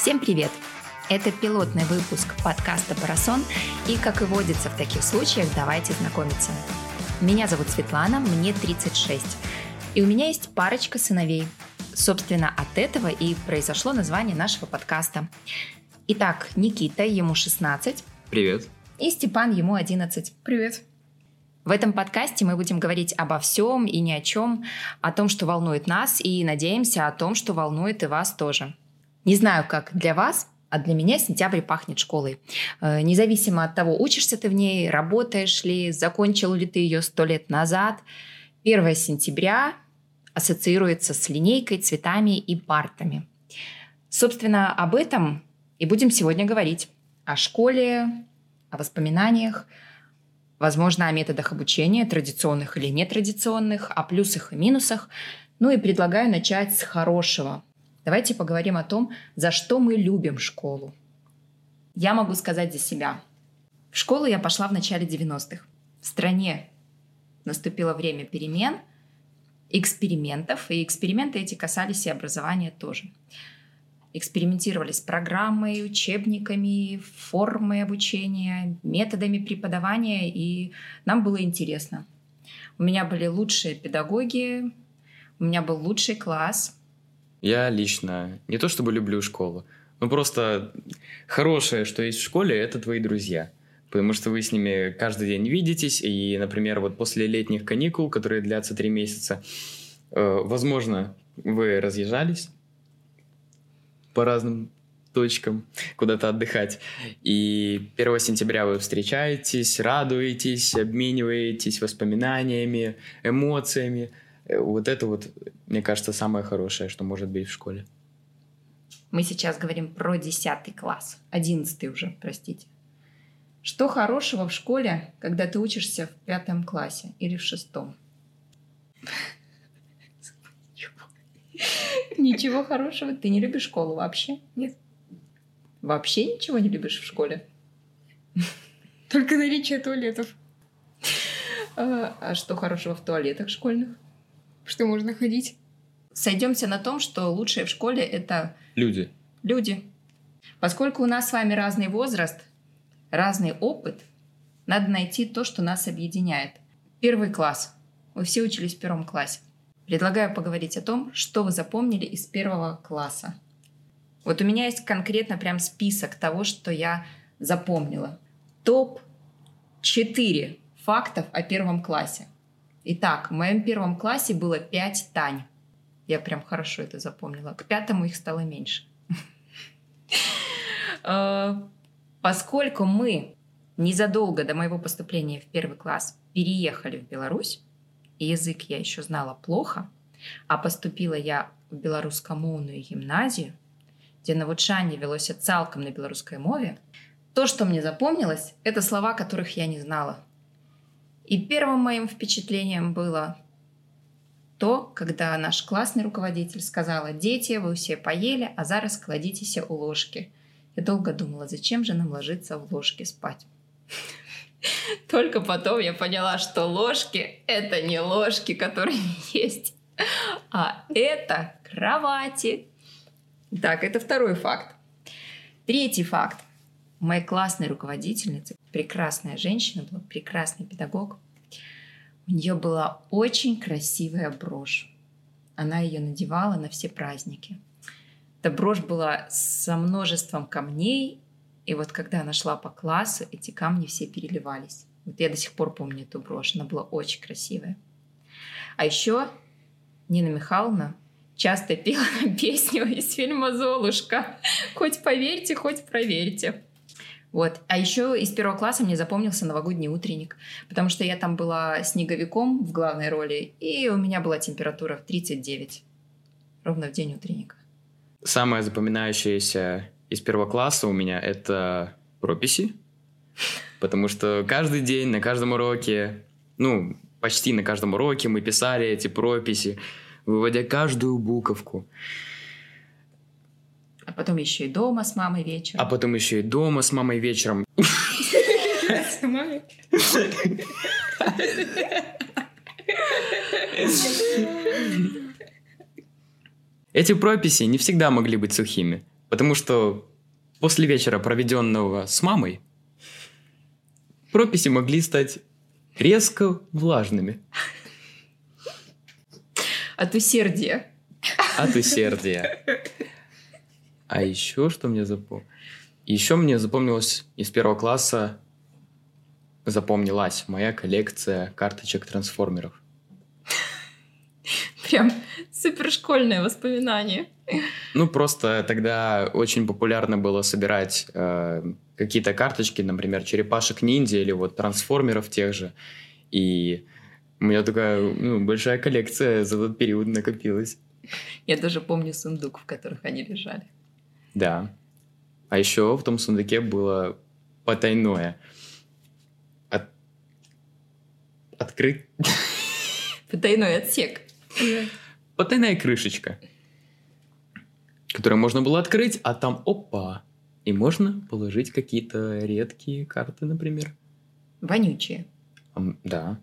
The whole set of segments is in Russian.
Всем привет! Это пилотный выпуск подкаста «Парасон», и, как и водится в таких случаях, давайте знакомиться. Меня зовут Светлана, мне 36, и у меня есть парочка сыновей. Собственно, от этого и произошло название нашего подкаста. Итак, Никита, ему 16. Привет. И Степан, ему 11. Привет. В этом подкасте мы будем говорить обо всем и ни о чем, о том, что волнует нас, и надеемся о том, что волнует и вас тоже. Не знаю, как для вас, а для меня сентябрь пахнет школой. Э, независимо от того, учишься ты в ней, работаешь ли, закончил ли ты ее сто лет назад, 1 сентября ассоциируется с линейкой, цветами и партами. Собственно, об этом и будем сегодня говорить. О школе, о воспоминаниях, возможно, о методах обучения, традиционных или нетрадиционных, о плюсах и минусах. Ну и предлагаю начать с хорошего – Давайте поговорим о том, за что мы любим школу. Я могу сказать за себя. В школу я пошла в начале 90-х. В стране наступило время перемен, экспериментов, и эксперименты эти касались и образования тоже. Экспериментировали с программой, учебниками, формой обучения, методами преподавания, и нам было интересно. У меня были лучшие педагоги, у меня был лучший класс – я лично не то чтобы люблю школу, но просто хорошее, что есть в школе, это твои друзья. Потому что вы с ними каждый день видитесь, и, например, вот после летних каникул, которые длятся три месяца, э, возможно, вы разъезжались по разным точкам куда-то отдыхать. И 1 сентября вы встречаетесь, радуетесь, обмениваетесь воспоминаниями, эмоциями. Э, вот это вот, мне кажется, самое хорошее, что может быть в школе. Мы сейчас говорим про 10 класс, 11 уже, простите. Что хорошего в школе, когда ты учишься в пятом классе или в шестом? Ничего хорошего. Ты не любишь школу вообще? Нет. Вообще ничего не любишь в школе? Только наличие туалетов. А, а что хорошего в туалетах школьных? Что можно ходить. Сойдемся на том, что лучшее в школе это люди. Люди. Поскольку у нас с вами разный возраст, разный опыт, надо найти то, что нас объединяет. Первый класс. Вы все учились в первом классе. Предлагаю поговорить о том, что вы запомнили из первого класса. Вот у меня есть конкретно прям список того, что я запомнила. Топ-4 фактов о первом классе. Итак, в моем первом классе было пять Тань. Я прям хорошо это запомнила. К пятому их стало меньше. Э, поскольку мы незадолго до моего поступления в первый класс переехали в Беларусь, и язык я еще знала плохо, а поступила я в беларускамоўную гимназию, где навучанне велося цалкам на беларускай мове, то, что мне запомнилось, это слова, которых я не знала – и первым моим впечатлением было то, когда наш классный руководитель сказала, дети, вы все поели, а зараз кладитесь у ложки. Я долго думала, зачем же нам ложиться в ложке спать. Только потом я поняла, что ложки — это не ложки, которые есть, а это кровати. Так, это второй факт. Третий факт. Моя классная руководительница прекрасная женщина, была прекрасный педагог. У нее была очень красивая брошь. Она ее надевала на все праздники. Эта брошь была со множеством камней, и вот когда она шла по классу, эти камни все переливались. Вот я до сих пор помню эту брошь, она была очень красивая. А еще Нина Михайловна часто пела песню из фильма «Золушка». Хоть поверьте, хоть проверьте. Вот. А еще из первого класса мне запомнился новогодний утренник, потому что я там была снеговиком в главной роли, и у меня была температура в 39, ровно в день утренника. Самое запоминающееся из первого класса у меня это прописи, потому что каждый день на каждом уроке, ну, почти на каждом уроке мы писали эти прописи, выводя каждую буковку. Потом еще и дома с мамой вечером. А потом еще и дома с мамой вечером. С мамой? Эти прописи не всегда могли быть сухими. Потому что после вечера, проведенного с мамой, прописи могли стать резко влажными От усердия. от усердия. А еще что мне запомнилось? Еще мне запомнилось из первого класса запомнилась моя коллекция карточек трансформеров. Прям супершкольное воспоминание. Ну, просто тогда очень популярно было собирать э, какие-то карточки, например, черепашек-ниндзя или вот трансформеров тех же. И у меня такая ну, большая коллекция за тот период накопилась. Я даже помню сундук, в которых они лежали. Да. А еще в том сундуке было потайное. От... Открыть... Потайной отсек. Потайная крышечка, которую можно было открыть, а там опа, и можно положить какие-то редкие карты, например. Вонючие. Да.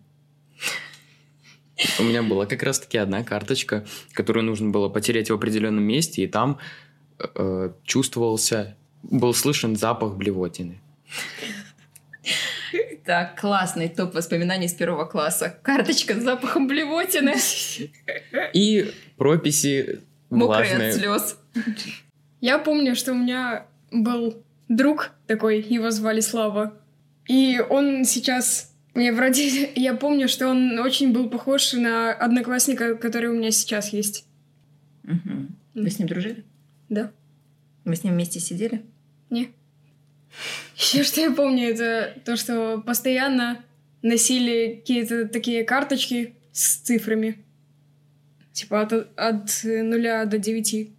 У меня была как раз-таки одна карточка, которую нужно было потереть в определенном месте, и там э, чувствовался, был слышен запах блевотины. Так, классный топ воспоминаний с первого класса. Карточка с запахом блевотины. И прописи Мокрые влажные. от слез. Я помню, что у меня был друг такой, его звали Слава. И он сейчас... Мне вроде... Я помню, что он очень был похож на одноклассника, который у меня сейчас есть. Мгм. Вы с ним дружили? Да. Вы с ним вместе сидели? Не. Еще что я помню, это то, что постоянно носили какие-то такие карточки с цифрами. Типа от, от нуля до девяти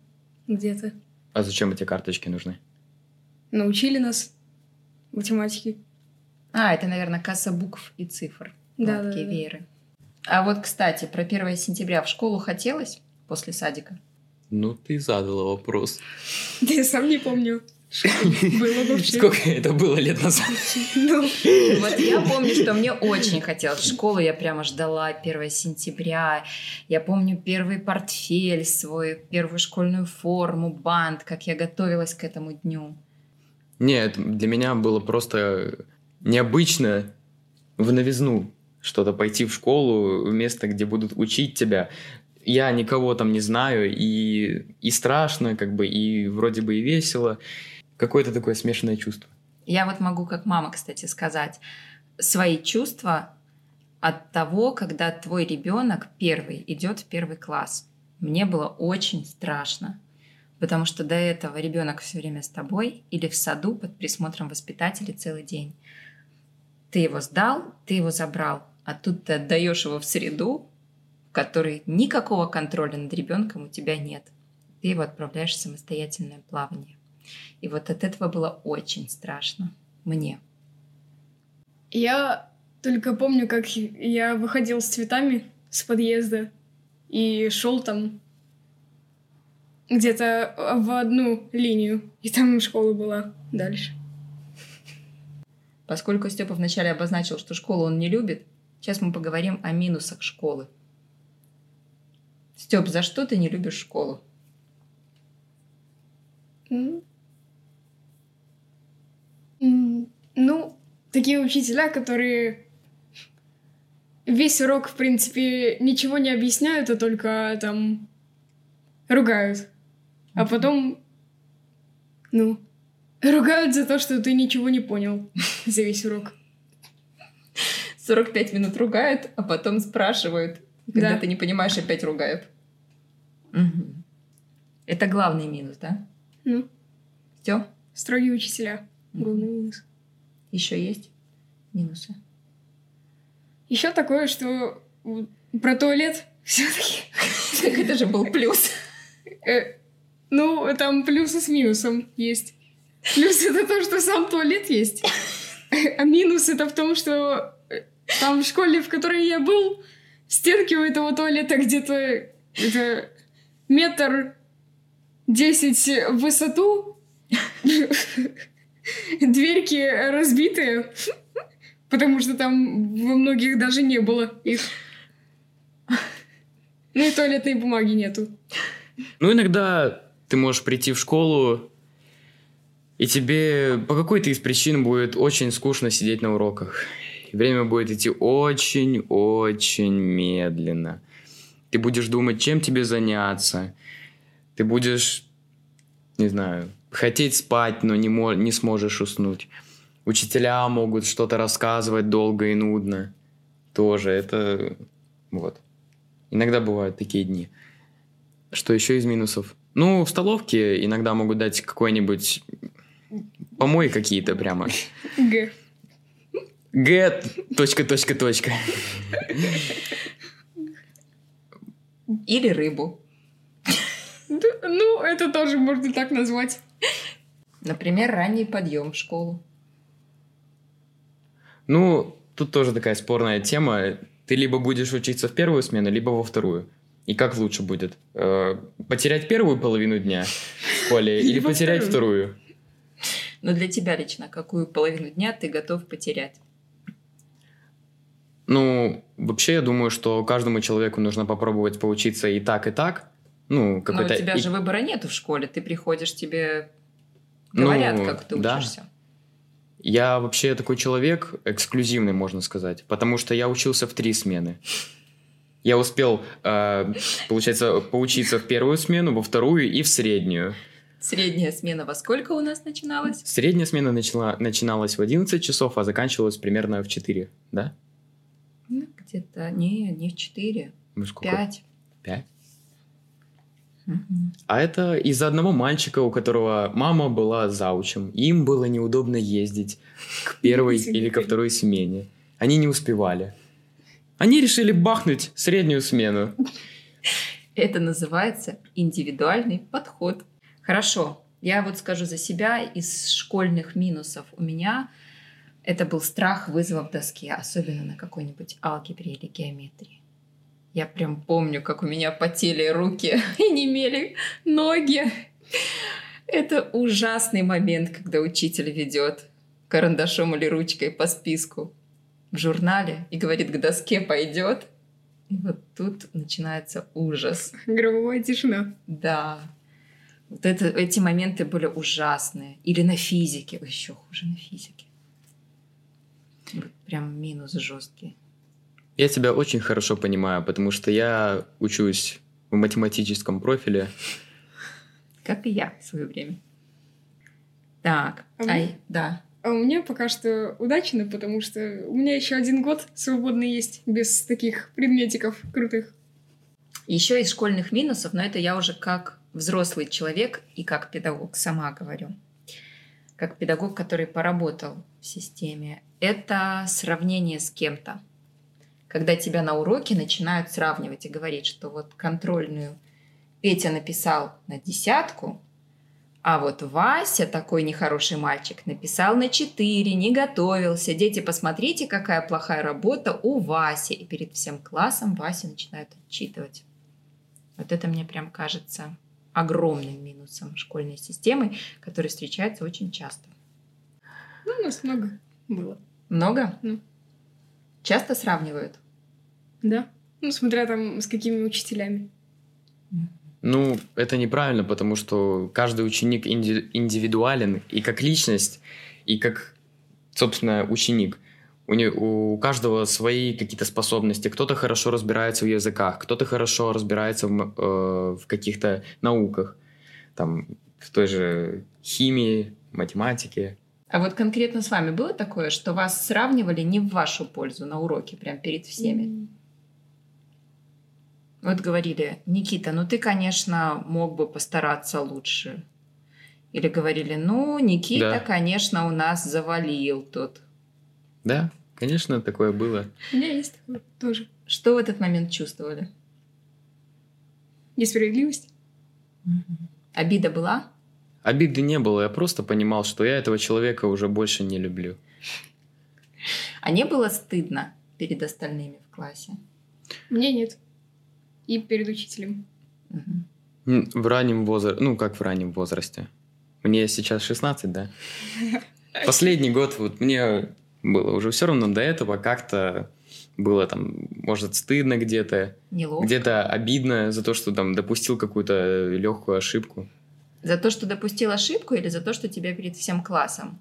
где-то. А зачем эти карточки нужны? Научили нас математике. А, это, наверное, касса букв и цифр. Да, Гладкие да, да. вееры. А вот, кстати, про 1 сентября в школу хотелось после садика? Ну, ты задала вопрос. Да я сам не помню. Было вообще. Сколько это было лет назад? Ну, Вот я помню, что мне очень хотелось в школу. Я прямо ждала 1 сентября. Я помню первый портфель свой, первую школьную форму, бант, как я готовилась к этому дню. Нет, для меня было просто необычно в новизну что-то пойти в школу, в место, где будут учить тебя. Я никого там не знаю, и, и страшно, как бы, и вроде бы и весело. Какое-то такое смешанное чувство. Я вот могу, как мама, кстати, сказать, свои чувства от того, когда твой ребенок первый идет в первый класс. Мне было очень страшно, потому что до этого ребенок все время с тобой или в саду под присмотром воспитателей целый день. Ты его сдал, ты его забрал, а тут ты отдаешь его в среду, в которой никакого контроля над ребенком у тебя нет. Ты его отправляешь в самостоятельное плавание. И вот от этого было очень страшно мне. я только помню, как я выходил с цветами с подъезда и шел там где-то в одну линию. И там школа была дальше. Поскольку Степа вначале обозначил, что школу он не любит, сейчас мы поговорим о минусах школы. Степ, за что ты не любишь школу? Ну, такие учителя, которые весь урок, в принципе, ничего не объясняют, а только там ругают. А потом, ну, ругают за то, что ты ничего не понял за весь урок. 45 минут ругают, а потом спрашивают. Когда Да. ты не понимаешь, опять ругают. Мгм. Это главный минус, да? Ну, Степ, строгие учителя. Главный минус. еще есть минусы? Еще такое, что про туалет все-таки. Так это же был плюс. Э, ну, там плюсы с минусом есть. Плюс это то, что сам туалет есть. А минус это в том, что э, там в школе, в которой я был, стенки у этого туалета где-то это метр десять в высоту, дверьки разбитые, потому что там во многих даже не было их. Ну и туалетной бумаги нету. Ну, иногда ты можешь прийти в школу И тебе по какой-то из причин будет очень скучно сидеть на уроках. Время будет идти очень-очень медленно. Ты будешь думать, чем тебе заняться. Ты будешь, не знаю, хотеть спать, но не, мо- не сможешь уснуть. Учителя могут что-то рассказывать долго и нудно. Тоже это... Вот. Иногда бывают такие дни. Что еще из минусов? Ну, в столовке иногда могут дать какой-нибудь помой какие-то прямо. Г. Точка, точка, точка. Или рыбу. Ну, это тоже можно так назвать. Например, ранний подъем в школу. Ну, тут тоже такая спорная тема. Ты либо будешь учиться в первую смену, либо во вторую. И как лучше будет? Э, Потерять первую половину дня в школе или потерять вторую. вторую? Но для тебя лично, какую половину дня ты готов потерять? Ну, вообще, я думаю, что каждому человеку нужно попробовать поучиться и так, и так. Ну, Но у какой-то... тебя и- же выбора нету в школе. Ты приходишь, тебе Ну, говорят, как ты да. учишься. Я вообще такой человек эксклюзивный, можно сказать, потому что я учился в три смены. Я успел, э, получается, поучиться в первую смену, во вторую и в среднюю. Средняя смена во сколько у нас начиналась? Средняя смена начала, начиналась в 11 часов, а заканчивалась примерно в 4, да? Ну, где-то, не, не в 4, Ну, сколько? 5. Пять? А это из-за одного мальчика, у которого мама была заучем. Им было неудобно ездить к первой или ко второй смене. Они не успевали. Они решили бахнуть среднюю смену. Это называется индивидуальный подход. Хорошо, я вот скажу за себя из школьных минусов. У меня это был страх вызова в доске, особенно на какой-нибудь алгебре или геометрии. Я прям помню, как у меня потели руки и немели ноги. Это ужасный момент, когда учитель ведет карандашом или ручкой по списку в журнале и говорит, к доске пойдет. И вот тут начинается ужас. Гробовая тишина. Да. Вот это, эти моменты были ужасные. Или на физике. Еще хуже на физике. Вот прям минус жесткий. Я тебя очень хорошо понимаю, потому что я учусь в математическом профиле. Как и я в свое время. Так. А Ай, мне? да. А у меня пока что удачно, потому что у меня еще один год свободный есть без таких предметиков крутых. Еще из школьных минусов, но это я уже как взрослый человек и как педагог сама говорю. Как педагог, который поработал системе. Это сравнение с кем-то. Когда тебя на уроке начинают сравнивать и говорить, что вот контрольную Петя написал на десятку, а вот Вася, такой нехороший мальчик, написал на 4, не готовился. Дети, посмотрите, какая плохая работа у Васи. И перед всем классом Вася начинает отчитывать. Вот это мне прям кажется огромным минусом школьной системы, который встречается очень часто. Ну, у нас много было. Много? Ну. Часто сравнивают? Да. Ну, смотря там с какими учителями. Ну, это неправильно, потому что каждый ученик инди- индивидуален и как личность, и как, собственно, ученик. У, не- у каждого свои какие-то способности. Кто-то хорошо разбирается в языках, кто-то хорошо разбирается в, э, в каких-то науках. Там, в той же химии, математике. А вот конкретно с вами было такое, что вас сравнивали не в вашу пользу на уроке, прям перед всеми? М, Вот говорили, Никита, ну ты, конечно, мог бы постараться лучше. Или говорили, ну, Никита, Да. конечно, у нас завалил тут. Да, конечно, такое было. У меня есть такое тоже. Что в этот момент чувствовали? Несправедливость. Обида была? Обиды не было, я просто понимал, что я этого человека уже больше не люблю. А не было стыдно перед остальными в классе? Мне нет. И перед учителем. В раннем возрасте, ну как в раннем возрасте. Мне сейчас 16, да? Последний год вот мне было уже все равно до этого как-то было там, может, стыдно где-то, Неловко. где-то обидно за то, что там допустил какую-то легкую ошибку. За то, что допустил ошибку или за то, что тебя перед всем классом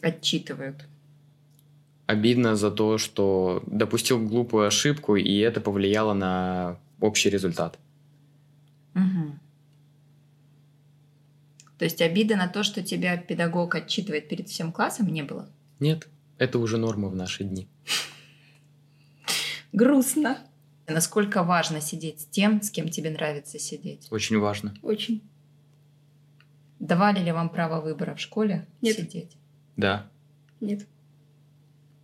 отчитывают? Обидно за то, что допустил глупую ошибку, и это повлияло на общий результат. Угу. То есть обида на то, что тебя педагог отчитывает перед всем классом, не было? Нет, это уже норма в наши дни. Грустно. Насколько важно сидеть с тем, с кем тебе нравится сидеть? Очень важно. Очень. Давали ли вам право выбора в школе Нет. сидеть? Да. Нет.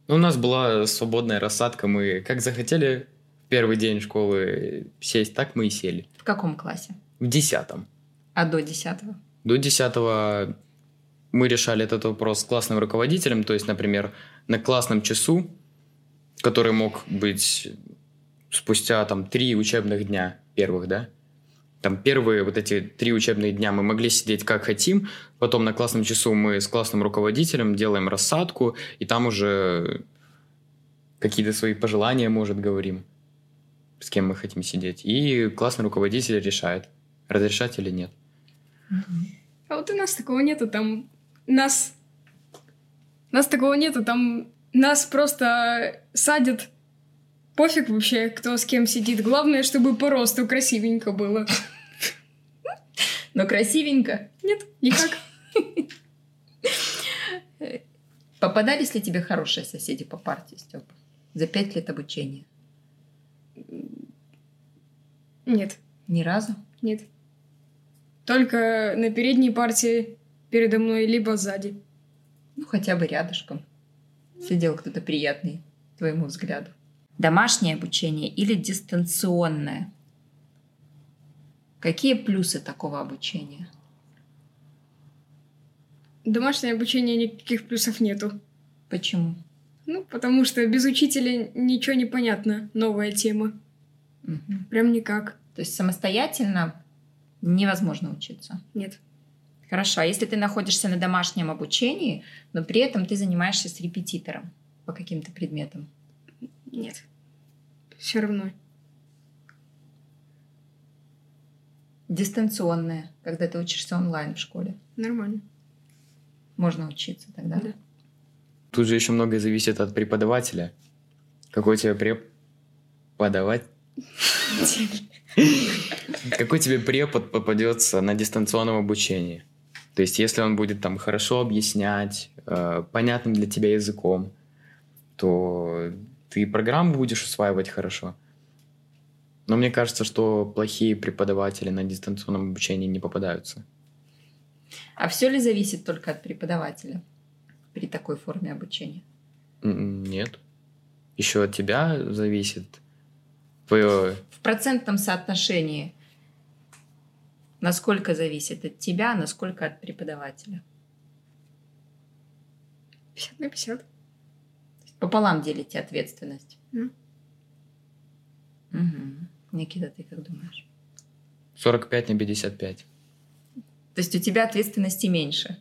Ну, у нас была свободная рассадка. Мы как захотели в первый день школы сесть, так мы и сели. В каком классе? В десятом. А до десятого? До десятого мы решали этот вопрос с классным руководителем. То есть, например, на классном часу, который мог быть спустя там три учебных дня первых, да, там первые вот эти три учебных дня мы могли сидеть как хотим, потом на классном часу мы с классным руководителем делаем рассадку, и там уже какие-то свои пожелания, может, говорим, с кем мы хотим сидеть. И классный руководитель решает, разрешать или нет. А вот у нас такого нету, там нас... Нас такого нету, там нас просто садят. Пофиг вообще, кто с кем сидит. Главное, чтобы по росту красивенько было. Но красивенько. Нет, никак. Попадались ли тебе хорошие соседи по партии, Степа? За пять лет обучения? Нет, Ни разу? нет. Только на передней партии передо мной, либо сзади. Ну, хотя бы рядышком. Сидел кто-то приятный, твоему взгляду. Домашнее обучение или дистанционное? Какие плюсы такого обучения? Домашнее обучение никаких плюсов нету. Почему? Ну, потому что без учителя ничего не понятно. Новая тема. Мгм. Прям никак. То есть самостоятельно невозможно учиться. Нет. Хорошо, а если ты находишься на домашнем обучении, но при этом ты занимаешься с репетитором по каким-то предметам? Нет. Все равно. Дистанционное, когда ты учишься онлайн в школе. Нормально. Можно учиться тогда. Да. Тут же еще многое зависит от преподавателя. Какой тебе преподавать? Какой тебе препод попадется на дистанционном обучении? То есть, если он будет там хорошо объяснять, э, понятным для тебя языком, то ты программу будешь усваивать хорошо. Но мне кажется, что плохие преподаватели на дистанционном обучении не попадаются. А все ли зависит только от преподавателя при такой форме обучения? Нет. Еще от тебя зависит твое В процентном соотношении насколько зависит от тебя, насколько от преподавателя? 50 на 50. Пополам делите ответственность. М. Мгм. Никита, ты как думаешь? 45 на 55. То есть у тебя ответственности меньше.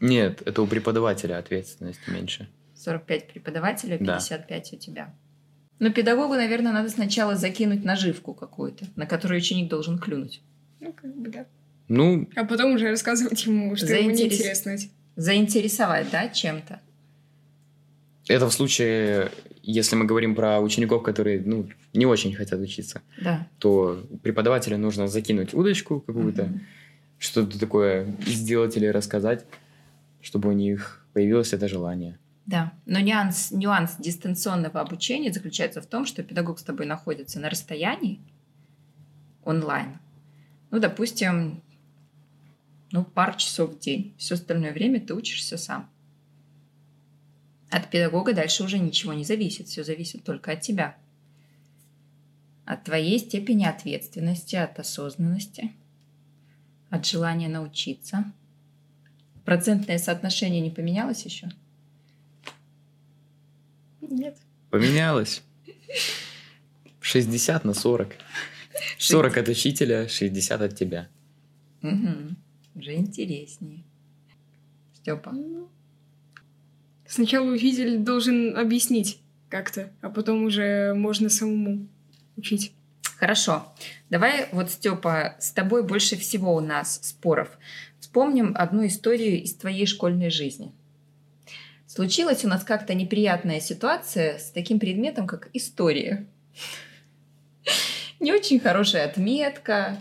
Нет, это у преподавателя ответственность меньше. 45 преподавателя, Да. 55 у тебя. Но педагогу, наверное, надо сначала закинуть наживку какую-то, на которую ученик должен клюнуть. Ну, как бы да. Ну, А потом уже рассказывать ему, что ему Заинтерес- неинтересно. Заинтересовать, да, чем-то. это в случае, если мы говорим про учеников, которые ну, не очень хотят учиться, Да. то преподавателю нужно закинуть удочку какую-то, Мгм. что-то такое сделать или рассказать, чтобы у них появилось это желание. Да, но нюанс, нюанс дистанционного обучения заключается в том, что педагог с тобой находится на расстоянии онлайн. Ну, допустим, ну, пару часов в день. Все остальное время ты учишься сам. От педагога дальше уже ничего не зависит. Все зависит только от тебя. От твоей степени ответственности, от осознанности, от желания научиться. Процентное соотношение не поменялось еще? Нет. Поменялось. 60 на 40. 40 от учителя, 60 от тебя. Угу. Уже интереснее. Степа. Сначала учитель должен объяснить как-то, а потом уже можно самому учить. Хорошо. Давай вот, Степа, с тобой больше всего у нас споров. Вспомним одну историю из твоей школьной жизни. Случилась у нас как-то неприятная ситуация с таким предметом, как история. Не очень хорошая отметка,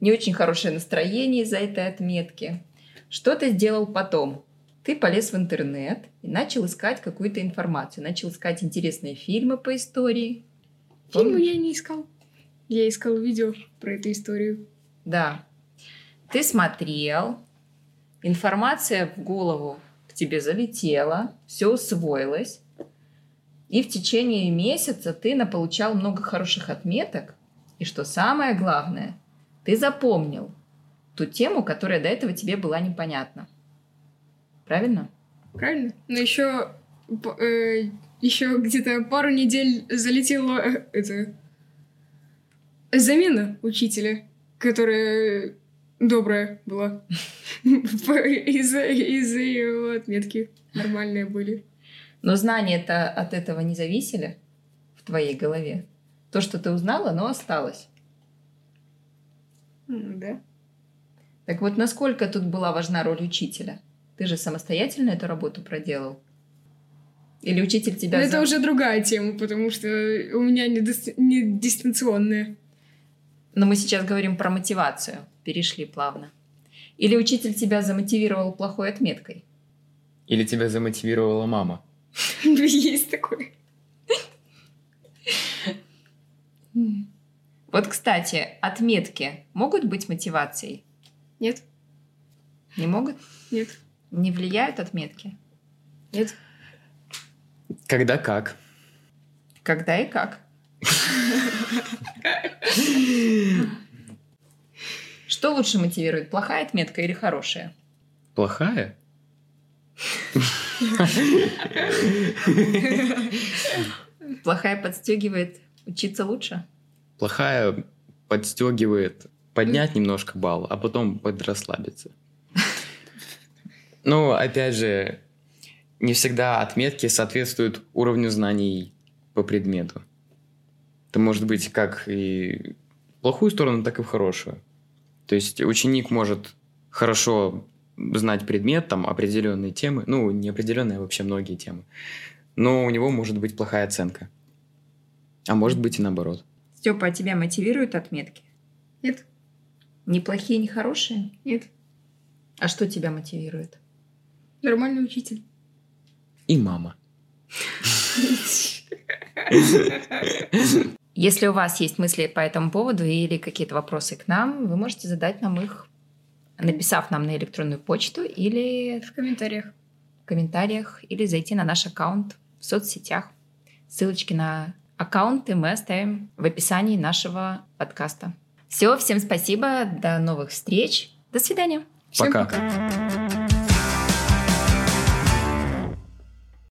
не очень хорошее настроение из-за этой отметки. Что ты сделал потом? Ты полез в интернет и начал искать какую-то информацию, начал искать интересные фильмы по истории. Фильмы Помнишь? я не искал. Я искал видео про эту историю. Да. Ты смотрел, информация в голову к тебе залетела, все усвоилось, и в течение месяца ты наполучал много хороших отметок, и что самое главное, ты запомнил ту тему, которая до этого тебе была непонятна. Правильно? Правильно? Но еще еще где-то пару недель залетела э, это замена учителя, которая добрая была. Из-за из ее отметки нормальные были. Но знания-то от этого не зависели в твоей голове. То, что ты узнала, оно осталось. М, Да. Так вот, насколько тут была важна роль учителя? Ты же самостоятельно эту работу проделал? Или учитель тебя... Но за- это уже другая тема, потому что у меня не, дис- не дистанционная. Но мы сейчас говорим про мотивацию. Перешли плавно. Или учитель тебя замотивировал плохой отметкой? Или тебя замотивировала мама? Есть такое. Вот, кстати, отметки могут быть мотивацией? Нет, Не могут? нет, Не влияют отметки? нет. Когда как? Когда и как? Что лучше мотивирует, плохая отметка или хорошая? Плохая? Плохая подстегивает учиться лучше? Плохая подстегивает поднять немножко балл, а потом подрасслабиться. Ну, опять же, не всегда отметки соответствуют уровню знаний по предмету. Это может быть как и в плохую сторону, так и в хорошую. То есть ученик может хорошо знать предмет, там определенные темы, ну, не определенные, а вообще многие темы, но у него может быть плохая оценка. А может быть и наоборот. Степа, а тебя мотивируют отметки? Нет, Не плохие, не хорошие? нет. А что тебя мотивирует? Нормальный учитель. И мама. Если у вас есть мысли по этому поводу или какие-то вопросы к нам, вы можете задать нам их, написав нам на электронную почту или В комментариях. в комментариях, или зайти на наш аккаунт в соцсетях. Ссылочки на аккаунты мы оставим в описании нашего подкаста. Все, всем спасибо, до новых встреч, до свидания. Всем Пока. пока.